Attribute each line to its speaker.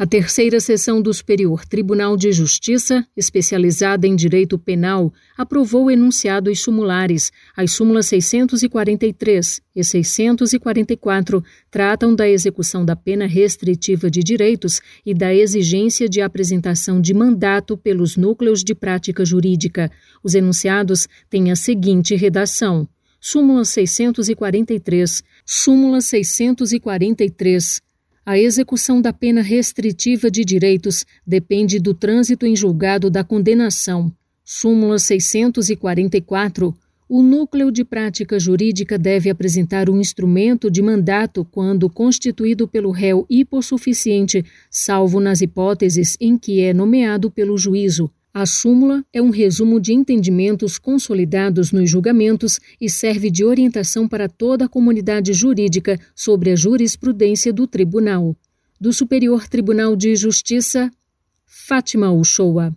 Speaker 1: A terceira sessão do Superior Tribunal de Justiça, especializada em direito penal, aprovou enunciados sumulares. As súmulas 643 e 644 tratam da execução da pena restritiva de direitos e da exigência de apresentação de mandato pelos núcleos de prática jurídica. Os enunciados têm a seguinte redação: Súmula 643. Súmula 643 a execução da pena restritiva de direitos depende do trânsito em julgado da condenação. Súmula 644. O núcleo de prática jurídica deve apresentar um instrumento de mandato quando constituído pelo réu hipossuficiente, salvo nas hipóteses em que é nomeado pelo juízo. A súmula é um resumo de entendimentos consolidados nos julgamentos e serve de orientação para toda a comunidade jurídica sobre a jurisprudência do tribunal. Do Superior Tribunal de Justiça, Fátima Uchoa.